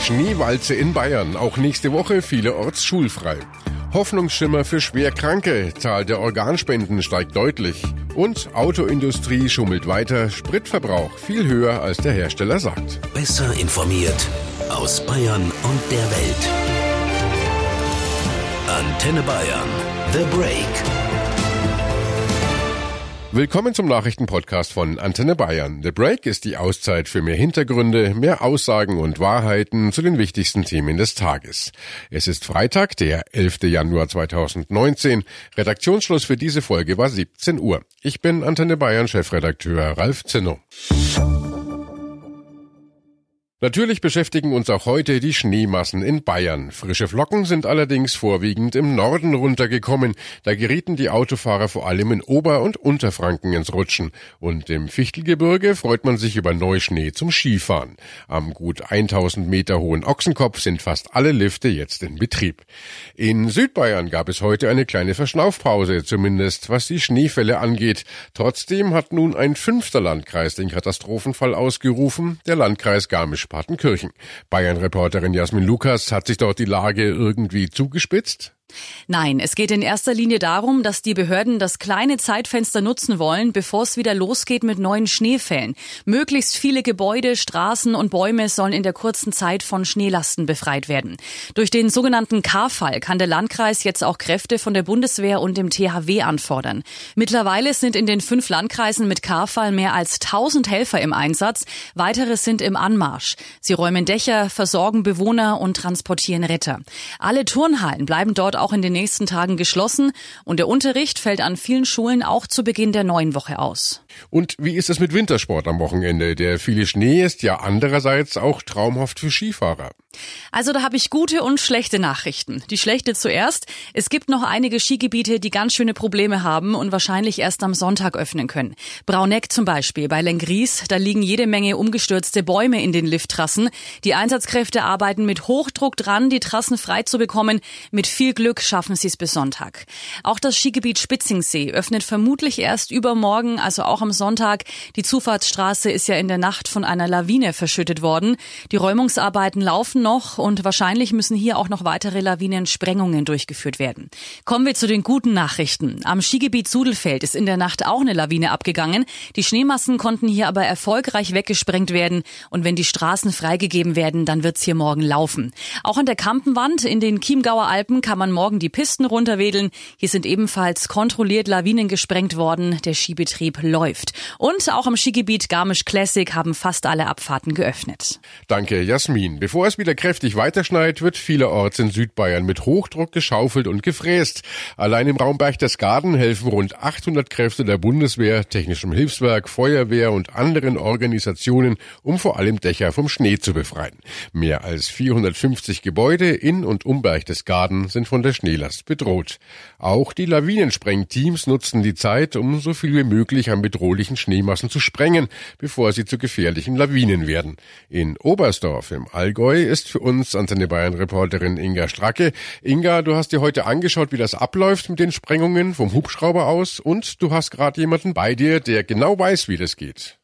Schneewalze in Bayern, auch nächste Woche vielerorts schulfrei. Hoffnungsschimmer für Schwerkranke, Zahl der Organspenden steigt deutlich. Und Autoindustrie schummelt weiter, Spritverbrauch viel höher als der Hersteller sagt. Besser informiert aus Bayern und der Welt. Antenne Bayern, The Break. Willkommen zum Nachrichtenpodcast von Antenne Bayern. The Break ist die Auszeit für mehr Hintergründe, mehr Aussagen und Wahrheiten zu den wichtigsten Themen des Tages. Es ist Freitag, der 11. Januar 2019. Redaktionsschluss für diese Folge war 17 Uhr. Ich bin Antenne Bayern Chefredakteur Ralf Zinno. Natürlich beschäftigen uns auch heute die Schneemassen in Bayern. Frische Flocken sind allerdings vorwiegend im Norden runtergekommen. Da gerieten die Autofahrer vor allem in Ober- und Unterfranken ins Rutschen. Und im Fichtelgebirge freut man sich über Neuschnee zum Skifahren. Am gut 1000 Meter hohen Ochsenkopf sind fast alle Lifte jetzt in Betrieb. In Südbayern gab es heute eine kleine Verschnaufpause, zumindest was die Schneefälle angeht. Trotzdem hat nun ein fünfter Landkreis den Katastrophenfall ausgerufen, der Landkreis Garmisch Partenkirchen. Bayern-Reporterin Jasmin Lukas, hat sich dort die Lage irgendwie zugespitzt? Nein, es geht in erster Linie darum, dass die Behörden das kleine Zeitfenster nutzen wollen, bevor es wieder losgeht mit neuen Schneefällen. Möglichst viele Gebäude, Straßen und Bäume sollen in der kurzen Zeit von Schneelasten befreit werden. Durch den sogenannten K-Fall kann der Landkreis jetzt auch Kräfte von der Bundeswehr und dem THW anfordern. Mittlerweile sind in den fünf Landkreisen mit K-Fall mehr als 1000 Helfer im Einsatz. Weitere sind im Anmarsch. Sie räumen Dächer, versorgen Bewohner und transportieren Retter. Alle Turnhallen bleiben dort auch in den nächsten Tagen geschlossen und der Unterricht fällt an vielen Schulen auch zu Beginn der neuen Woche aus. Und wie ist es mit Wintersport am Wochenende? Der viele Schnee ist ja andererseits auch traumhaft für Skifahrer. Also da habe ich gute und schlechte Nachrichten. Die schlechte zuerst. Es gibt noch einige Skigebiete, die ganz schöne Probleme haben und wahrscheinlich erst am Sonntag öffnen können. Brauneck zum Beispiel bei Lengries, da liegen jede Menge umgestürzte Bäume in den Lifttrassen. Die Einsatzkräfte arbeiten mit Hochdruck dran, die Trassen frei zu bekommen. Mit viel Glück schaffen sie es bis Sonntag. Auch das Skigebiet Spitzingsee öffnet vermutlich erst übermorgen, also auch am Sonntag. Die Zufahrtsstraße ist ja in der Nacht von einer Lawine verschüttet worden. Die Räumungsarbeiten laufen noch und wahrscheinlich müssen hier auch noch weitere Lawinensprengungen durchgeführt werden. Kommen wir zu den guten Nachrichten. Am Skigebiet Sudelfeld ist in der Nacht auch eine Lawine abgegangen. Die Schneemassen konnten hier aber erfolgreich weggesprengt werden und wenn die Straßen freigegeben werden, dann wird's hier morgen laufen. Auch an der Kampenwand in den Chiemgauer Alpen kann man morgen die Pisten runterwedeln. Hier sind ebenfalls kontrolliert Lawinen gesprengt worden. Der Skibetrieb läuft. Und auch am Skigebiet Garmisch Classic haben fast alle Abfahrten geöffnet. Danke, Jasmin. Bevor es wieder kräftig weiterschneit, wird vielerorts in Südbayern mit Hochdruck geschaufelt und gefräst. Allein im Raum Berchtesgaden helfen rund 800 Kräfte der Bundeswehr, Technischem Hilfswerk, Feuerwehr und anderen Organisationen, um vor allem Dächer vom Schnee zu befreien. Mehr als 450 Gebäude in und um Berchtesgaden sind von der Schneelast bedroht. Auch die Lawinensprengteams nutzen die Zeit, um so viel wie möglich an bedrohlichen Schneemassen zu sprengen, bevor sie zu gefährlichen Lawinen werden. In Oberstdorf im Allgäu ist für uns Antenne Bayern Reporterin Inga Stracke. Inga, du hast dir heute angeschaut, wie das abläuft mit den Sprengungen vom Hubschrauber aus und du hast gerade jemanden bei dir, der genau weiß, wie das geht.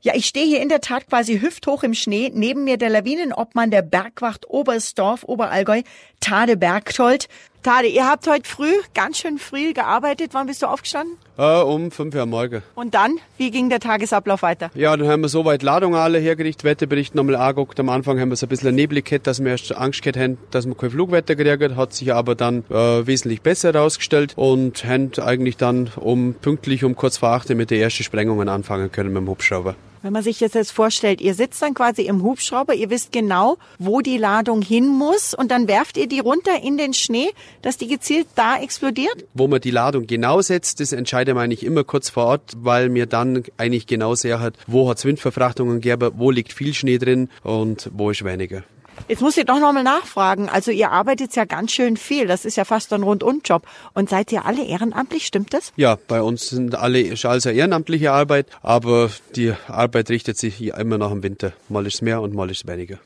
Ja, ich stehe hier in der Tat quasi hüfthoch im Schnee. Neben mir der Lawinenobmann der Bergwacht Oberstdorf, Oberallgäu, Tade Bergtold. Tade, ihr habt heute früh, ganz schön früh gearbeitet. Wann bist du aufgestanden? Äh, um fünf Uhr morgen. Und dann, wie ging der Tagesablauf weiter? Ja, dann haben wir soweit Ladungen alle hergerichtet, Wetterbericht nochmal angeguckt. Am Anfang haben wir so ein bisschen neblig gehabt, dass wir erst Angst gehabt haben, dass wir kein Flugwetter gekriegt hat sich aber dann äh, wesentlich besser herausgestellt und haben eigentlich dann um pünktlich um kurz vor acht mit den ersten Sprengungen anfangen können mit dem Hubschrauber. Wenn man sich jetzt, jetzt vorstellt, ihr sitzt dann quasi im Hubschrauber, ihr wisst genau, wo die Ladung hin muss und dann werft ihr die runter in den Schnee, dass die gezielt da explodiert? Wo man die Ladung genau setzt, das entscheidet man eigentlich immer kurz vor Ort, weil mir dann eigentlich genau sehr hat, wo hat es Windverfrachtungen gegeben, wo liegt viel Schnee drin und wo ist weniger. Jetzt muss ich doch nochmal nachfragen. Also ihr arbeitet ja ganz schön viel. Das ist ja fast ein Rundum-Job. Und seid ihr alle ehrenamtlich? Stimmt das? Ja, bei uns sind alle also ehrenamtliche Arbeit, aber die Arbeit richtet sich immer noch im Winter. Mal ist mehr und mal ist weniger.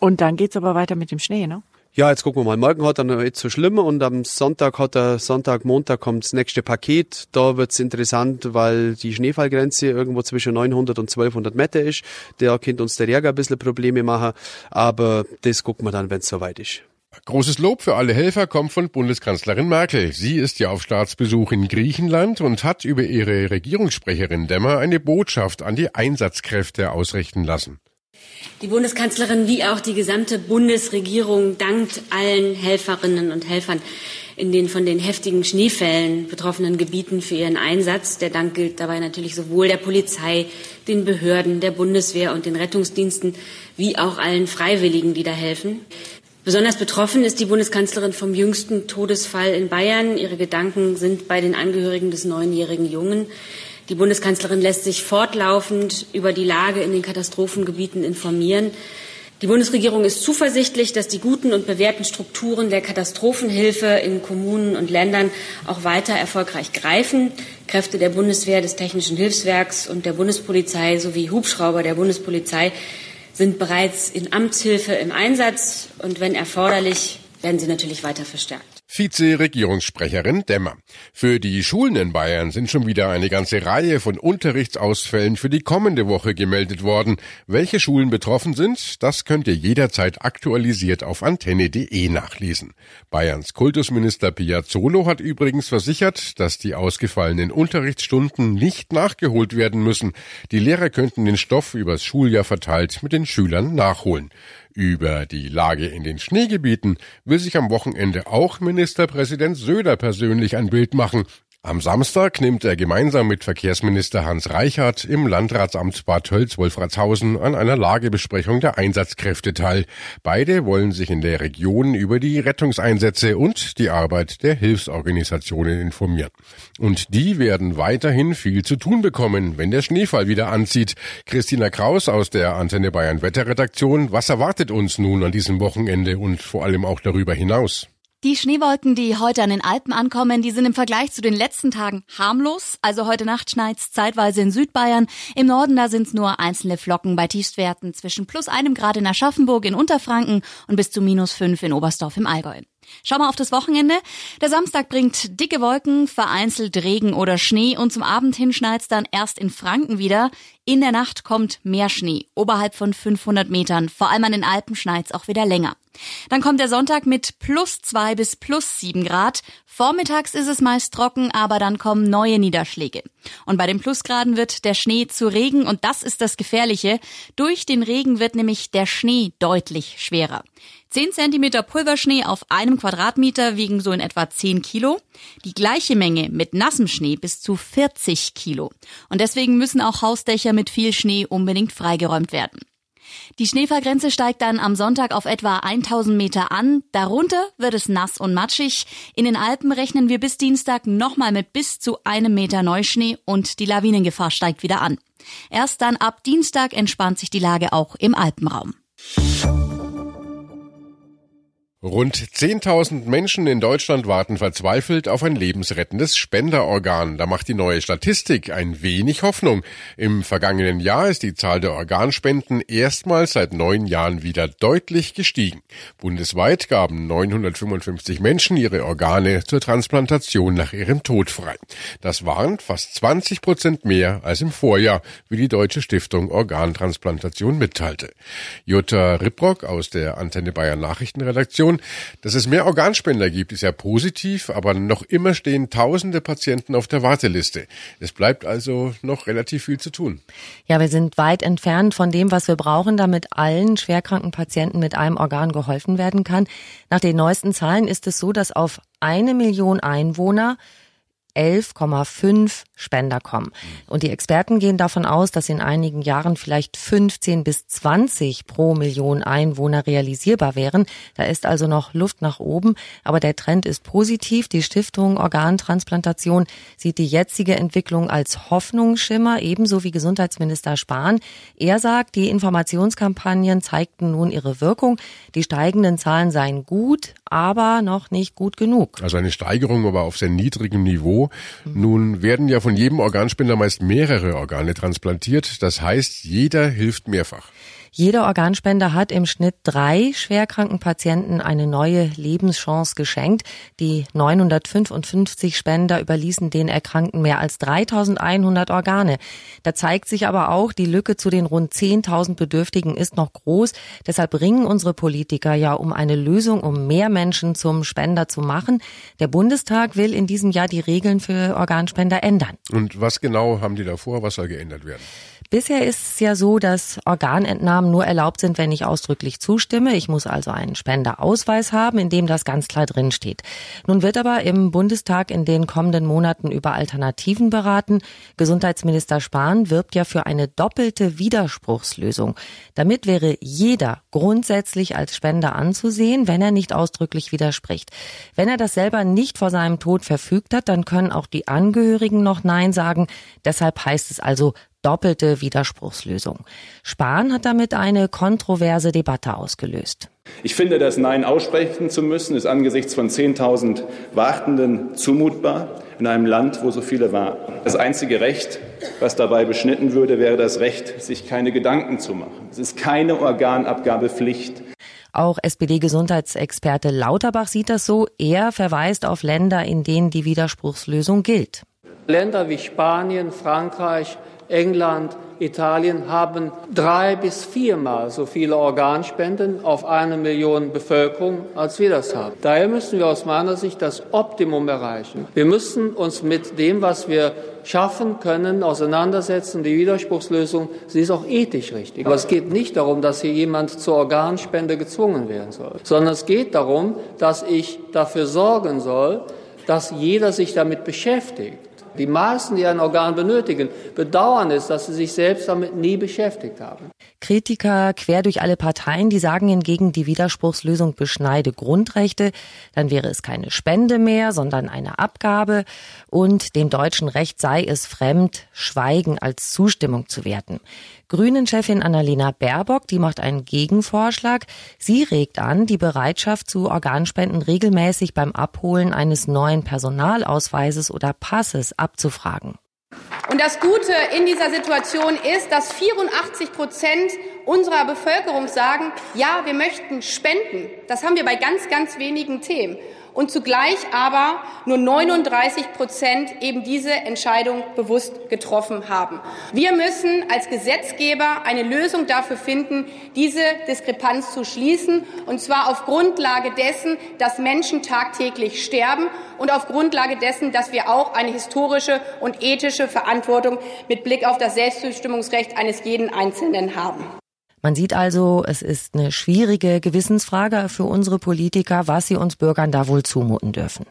Und dann geht's aber weiter mit dem Schnee, ne? Ja, jetzt gucken wir mal. Morgen hat er noch nicht so schlimm und am Sonntag hat er, Sonntag, Montag kommt das nächste Paket. Da wird's interessant, weil die Schneefallgrenze irgendwo zwischen 900 und 1200 Meter ist. Da könnte uns der Jäger ein bisschen Probleme machen, aber das gucken wir dann, wenn's soweit ist. Großes Lob für alle Helfer kommt von Bundeskanzlerin Merkel. Sie ist ja auf Staatsbesuch in Griechenland und hat über ihre Regierungssprecherin Demmer eine Botschaft an die Einsatzkräfte ausrichten lassen. Die Bundeskanzlerin wie auch die gesamte Bundesregierung dankt allen Helferinnen und Helfern in den von den heftigen Schneefällen betroffenen Gebieten für ihren Einsatz. Der Dank gilt dabei natürlich sowohl der Polizei, den Behörden, der Bundeswehr und den Rettungsdiensten wie auch allen Freiwilligen, die da helfen. Besonders betroffen ist die Bundeskanzlerin vom jüngsten Todesfall in Bayern. Ihre Gedanken sind bei den Angehörigen des neunjährigen Jungen. Die Bundeskanzlerin lässt sich fortlaufend über die Lage in den Katastrophengebieten informieren. Die Bundesregierung ist zuversichtlich, dass die guten und bewährten Strukturen der Katastrophenhilfe in Kommunen und Ländern auch weiter erfolgreich greifen. Kräfte der Bundeswehr, des Technischen Hilfswerks und der Bundespolizei sowie Hubschrauber der Bundespolizei sind bereits in Amtshilfe im Einsatz und wenn erforderlich, werden sie natürlich weiter verstärkt. Vize-Regierungssprecherin Demmer. Für die Schulen in Bayern sind schon wieder eine ganze Reihe von Unterrichtsausfällen für die kommende Woche gemeldet worden. Welche Schulen betroffen sind, das könnt ihr jederzeit aktualisiert auf antenne.de nachlesen. Bayerns Kultusminister Piazzolo hat übrigens versichert, dass die ausgefallenen Unterrichtsstunden nicht nachgeholt werden müssen. Die Lehrer könnten den Stoff übers Schuljahr verteilt mit den Schülern nachholen. Über die Lage in den Schneegebieten will sich am Wochenende auch Ministerpräsident Söder persönlich ein Bild machen. Am Samstag nimmt er gemeinsam mit Verkehrsminister Hans Reichert im Landratsamt Bad Tölz-Wolfratshausen an einer Lagebesprechung der Einsatzkräfte teil. Beide wollen sich in der Region über die Rettungseinsätze und die Arbeit der Hilfsorganisationen informieren. Und die werden weiterhin viel zu tun bekommen, wenn der Schneefall wieder anzieht. Christina Kraus aus der Antenne Bayern Wetterredaktion, was erwartet uns nun an diesem Wochenende und vor allem auch darüber hinaus? Die Schneewolken, die heute an den Alpen ankommen, die sind im Vergleich zu den letzten Tagen harmlos. Also heute Nacht schneit's zeitweise in Südbayern. Im Norden, da sind's nur einzelne Flocken bei Tiefstwerten zwischen plus einem Grad in Aschaffenburg in Unterfranken und bis zu minus fünf in Oberstdorf im Allgäu. Schau mal auf das Wochenende. Der Samstag bringt dicke Wolken, vereinzelt Regen oder Schnee und zum Abend hin schneit's dann erst in Franken wieder. In der Nacht kommt mehr Schnee, oberhalb von 500 Metern. Vor allem an den Alpen schneit's auch wieder länger. Dann kommt der Sonntag mit plus zwei bis plus sieben Grad. Vormittags ist es meist trocken, aber dann kommen neue Niederschläge. Und bei den Plusgraden wird der Schnee zu Regen und das ist das Gefährliche. Durch den Regen wird nämlich der Schnee deutlich schwerer. 10 Zentimeter Pulverschnee auf einem Quadratmeter wiegen so in etwa 10 Kilo. Die gleiche Menge mit nassem Schnee bis zu 40 Kilo. Und deswegen müssen auch Hausdächer mit viel Schnee unbedingt freigeräumt werden. Die Schneefallgrenze steigt dann am Sonntag auf etwa 1000 Meter an. Darunter wird es nass und matschig. In den Alpen rechnen wir bis Dienstag nochmal mit bis zu einem Meter Neuschnee und die Lawinengefahr steigt wieder an. Erst dann ab Dienstag entspannt sich die Lage auch im Alpenraum. Rund 10.000 Menschen in Deutschland warten verzweifelt auf ein lebensrettendes Spenderorgan. Da macht die neue Statistik ein wenig Hoffnung. Im vergangenen Jahr ist die Zahl der Organspenden erstmals seit neun Jahren wieder deutlich gestiegen. Bundesweit gaben 955 Menschen ihre Organe zur Transplantation nach ihrem Tod frei. Das waren fast 20 Prozent mehr als im Vorjahr, wie die Deutsche Stiftung Organtransplantation mitteilte. Jutta Ripprock aus der Antenne Bayern Nachrichtenredaktion Situation. Dass es mehr Organspender gibt, ist ja positiv, aber noch immer stehen tausende Patienten auf der Warteliste. Es bleibt also noch relativ viel zu tun. Ja, wir sind weit entfernt von dem, was wir brauchen, damit allen schwerkranken Patienten mit einem Organ geholfen werden kann. Nach den neuesten Zahlen ist es so, dass auf eine Million Einwohner 11,5 Spender kommen. Und die Experten gehen davon aus, dass in einigen Jahren vielleicht 15 bis 20 pro Million Einwohner realisierbar wären. Da ist also noch Luft nach oben, aber der Trend ist positiv. Die Stiftung Organtransplantation sieht die jetzige Entwicklung als Hoffnungsschimmer, ebenso wie Gesundheitsminister Spahn. Er sagt, die Informationskampagnen zeigten nun ihre Wirkung. Die steigenden Zahlen seien gut, aber noch nicht gut genug. Also eine Steigerung, aber auf sehr niedrigem Niveau. Nun werden ja von jedem Organspender meist mehrere Organe transplantiert. Das heißt, jeder hilft mehrfach. Jeder Organspender hat im Schnitt drei schwerkranken Patienten eine neue Lebenschance geschenkt. Die 955 Spender überließen den Erkrankten mehr als 3100 Organe. Da zeigt sich aber auch, die Lücke zu den rund 10.000 Bedürftigen ist noch groß. Deshalb ringen unsere Politiker ja um eine Lösung, um mehr Menschen zum Spender zu machen. Der Bundestag will in diesem Jahr die Regeln für Organspender ändern. Und was genau haben die davor? Was soll geändert werden? Bisher ist es ja so, dass Organentnahmen nur erlaubt sind, wenn ich ausdrücklich zustimme. Ich muss also einen Spenderausweis haben, in dem das ganz klar drin steht. Nun wird aber im Bundestag in den kommenden Monaten über Alternativen beraten. Gesundheitsminister Spahn wirbt ja für eine doppelte Widerspruchslösung. Damit wäre jeder grundsätzlich als Spender anzusehen, wenn er nicht ausdrücklich widerspricht. Wenn er das selber nicht vor seinem Tod verfügt hat, dann können auch die Angehörigen noch Nein sagen. Deshalb heißt es also doppelte Widerspruchslösung. Spahn hat damit eine kontroverse Debatte ausgelöst. Ich finde, das Nein aussprechen zu müssen, ist angesichts von 10.000 Wartenden zumutbar in einem Land, wo so viele warten. Das einzige Recht, was dabei beschnitten würde, wäre das Recht, sich keine Gedanken zu machen. Es ist keine Organabgabepflicht. Auch SPD-Gesundheitsexperte Lauterbach sieht das so. Er verweist auf Länder, in denen die Widerspruchslösung gilt. Länder wie Spanien, Frankreich, England, Italien haben drei bis viermal so viele Organspenden auf eine Million Bevölkerung, als wir das haben. Daher müssen wir aus meiner Sicht das Optimum erreichen. Wir müssen uns mit dem, was wir schaffen können, auseinandersetzen. Die Widerspruchslösung, sie ist auch ethisch richtig. Aber es geht nicht darum, dass hier jemand zur Organspende gezwungen werden soll, sondern es geht darum, dass ich dafür sorgen soll, dass jeder sich damit beschäftigt. Die meisten, die ein Organ benötigen, bedauern es, dass sie sich selbst damit nie beschäftigt haben. Kritiker quer durch alle Parteien, die sagen hingegen, die Widerspruchslösung beschneide Grundrechte. Dann wäre es keine Spende mehr, sondern eine Abgabe. Und dem deutschen Recht sei es fremd, Schweigen als Zustimmung zu werten. Grünen-Chefin Annalena Baerbock, die macht einen Gegenvorschlag. Sie regt an, die Bereitschaft zu Organspenden regelmäßig beim Abholen eines neuen Personalausweises oder Passes abzufragen. Und das Gute in dieser Situation ist, dass 84 Prozent unserer Bevölkerung sagen, ja, wir möchten spenden. Das haben wir bei ganz, ganz wenigen Themen und zugleich aber nur 39 Prozent eben diese Entscheidung bewusst getroffen haben. Wir müssen als Gesetzgeber eine Lösung dafür finden, diese Diskrepanz zu schließen, und zwar auf Grundlage dessen, dass Menschen tagtäglich sterben und auf Grundlage dessen, dass wir auch eine historische und ethische Verantwortung mit Blick auf das Selbstbestimmungsrecht eines jeden Einzelnen haben. Man sieht also, es ist eine schwierige Gewissensfrage für unsere Politiker, was sie uns Bürgern da wohl zumuten dürfen.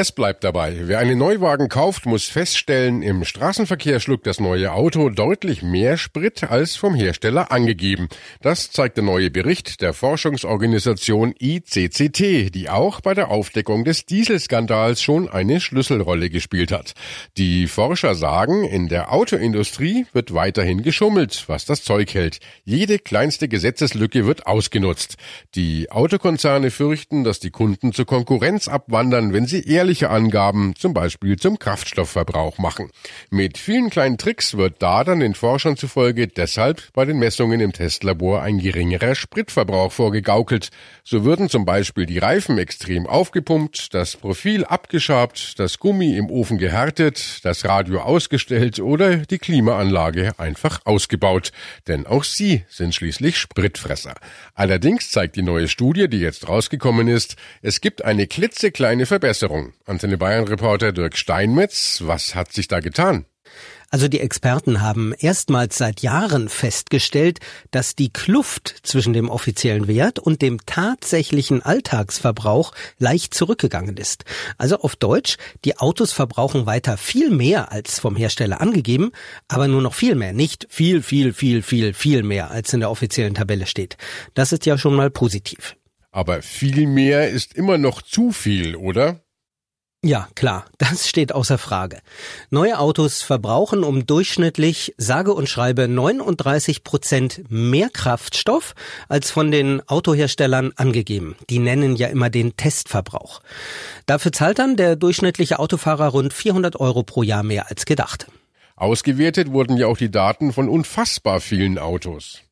Es bleibt dabei. Wer einen Neuwagen kauft, muss feststellen, im Straßenverkehr schluckt das neue Auto deutlich mehr Sprit als vom Hersteller angegeben. Das zeigt der neue Bericht der Forschungsorganisation ICCT, die auch bei der Aufdeckung des Dieselskandals schon eine Schlüsselrolle gespielt hat. Die Forscher sagen, in der Autoindustrie wird weiterhin geschummelt, was das Zeug hält. Jede kleinste Gesetzeslücke wird ausgenutzt. Die Autokonzerne fürchten, dass die Kunden zur Konkurrenz abwandern, wenn sie ehrlich gefährliche Angaben, zum Beispiel zum Kraftstoffverbrauch machen. Mit vielen kleinen Tricks wird da dann den Forschern zufolge deshalb bei den Messungen im Testlabor ein geringerer Spritverbrauch vorgegaukelt. So würden zum Beispiel die Reifen extrem aufgepumpt, das Profil abgeschabt, das Gummi im Ofen gehärtet, das Radio ausgestellt oder die Klimaanlage einfach ausgebaut. Denn auch sie sind schließlich Spritfresser. Allerdings zeigt die neue Studie, die jetzt rausgekommen ist, es gibt eine klitzekleine Verbesserung. Antenne Bayern Reporter Dirk Steinmetz, was hat sich da getan? Also die Experten haben erstmals seit Jahren festgestellt, dass die Kluft zwischen dem offiziellen Wert und dem tatsächlichen Alltagsverbrauch leicht zurückgegangen ist. Also auf Deutsch, die Autos verbrauchen weiter viel mehr als vom Hersteller angegeben, aber nur noch viel mehr, nicht viel, viel, viel, viel, viel mehr als in der offiziellen Tabelle steht. Das ist ja schon mal positiv. Aber viel mehr ist immer noch zu viel, oder? Ja, klar, das steht außer Frage. Neue Autos verbrauchen um durchschnittlich, sage und schreibe, 39 Prozent mehr Kraftstoff als von den Autoherstellern angegeben. Die nennen ja immer den Testverbrauch. Dafür zahlt dann der durchschnittliche Autofahrer rund 400 Euro pro Jahr mehr als gedacht. Ausgewertet wurden ja auch die Daten von unfassbar vielen Autos.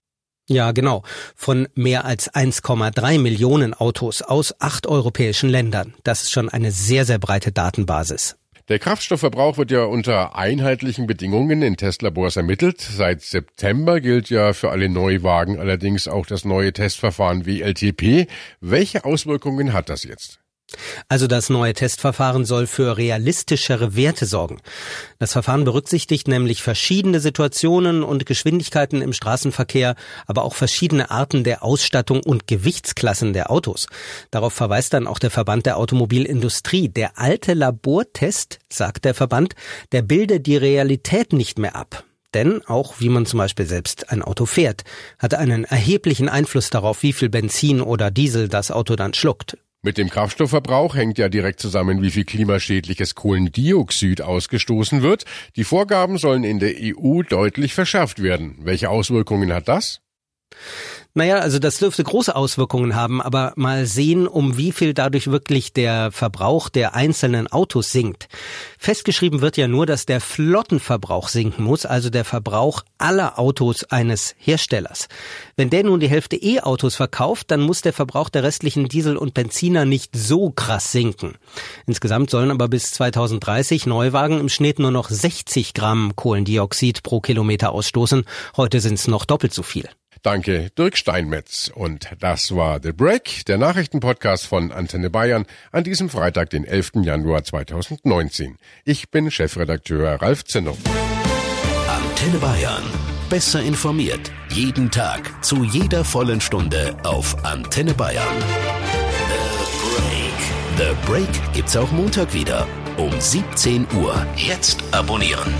Ja, genau. Von mehr als 1,3 Millionen Autos aus acht europäischen Ländern. Das ist schon eine sehr, sehr breite Datenbasis. Der Kraftstoffverbrauch wird ja unter einheitlichen Bedingungen in Testlabors ermittelt. Seit September gilt ja für alle Neuwagen allerdings auch das neue Testverfahren WLTP. Welche Auswirkungen hat das jetzt? Also das neue Testverfahren soll für realistischere Werte sorgen. Das Verfahren berücksichtigt nämlich verschiedene Situationen und Geschwindigkeiten im Straßenverkehr, aber auch verschiedene Arten der Ausstattung und Gewichtsklassen der Autos. Darauf verweist dann auch der Verband der Automobilindustrie. Der alte Labortest, sagt der Verband, der bilde die Realität nicht mehr ab. Denn auch wie man zum Beispiel selbst ein Auto fährt, hat einen erheblichen Einfluss darauf, wie viel Benzin oder Diesel das Auto dann schluckt. Mit dem Kraftstoffverbrauch hängt ja direkt zusammen, wie viel klimaschädliches Kohlendioxid ausgestoßen wird. Die Vorgaben sollen in der EU deutlich verschärft werden. Welche Auswirkungen hat das? Naja, also das dürfte große Auswirkungen haben, aber mal sehen, um wie viel dadurch wirklich der Verbrauch der einzelnen Autos sinkt. Festgeschrieben wird ja nur, dass der Flottenverbrauch sinken muss, also der Verbrauch aller Autos eines Herstellers. Wenn der nun die Hälfte E-Autos verkauft, dann muss der Verbrauch der restlichen Diesel und Benziner nicht so krass sinken. Insgesamt sollen aber bis 2030 Neuwagen im Schnitt nur noch 60 Gramm Kohlendioxid pro Kilometer ausstoßen. Heute sind es noch doppelt so viel. Danke, Dirk Steinmetz. Und das war The Break, der Nachrichtenpodcast von Antenne Bayern an diesem Freitag, den 11. Januar 2019. Ich bin Chefredakteur Ralf Zinno. Antenne Bayern. Besser informiert. Jeden Tag. Zu jeder vollen Stunde auf Antenne Bayern. The Break. The Break gibt's auch Montag wieder. Um 17 Uhr. Jetzt abonnieren.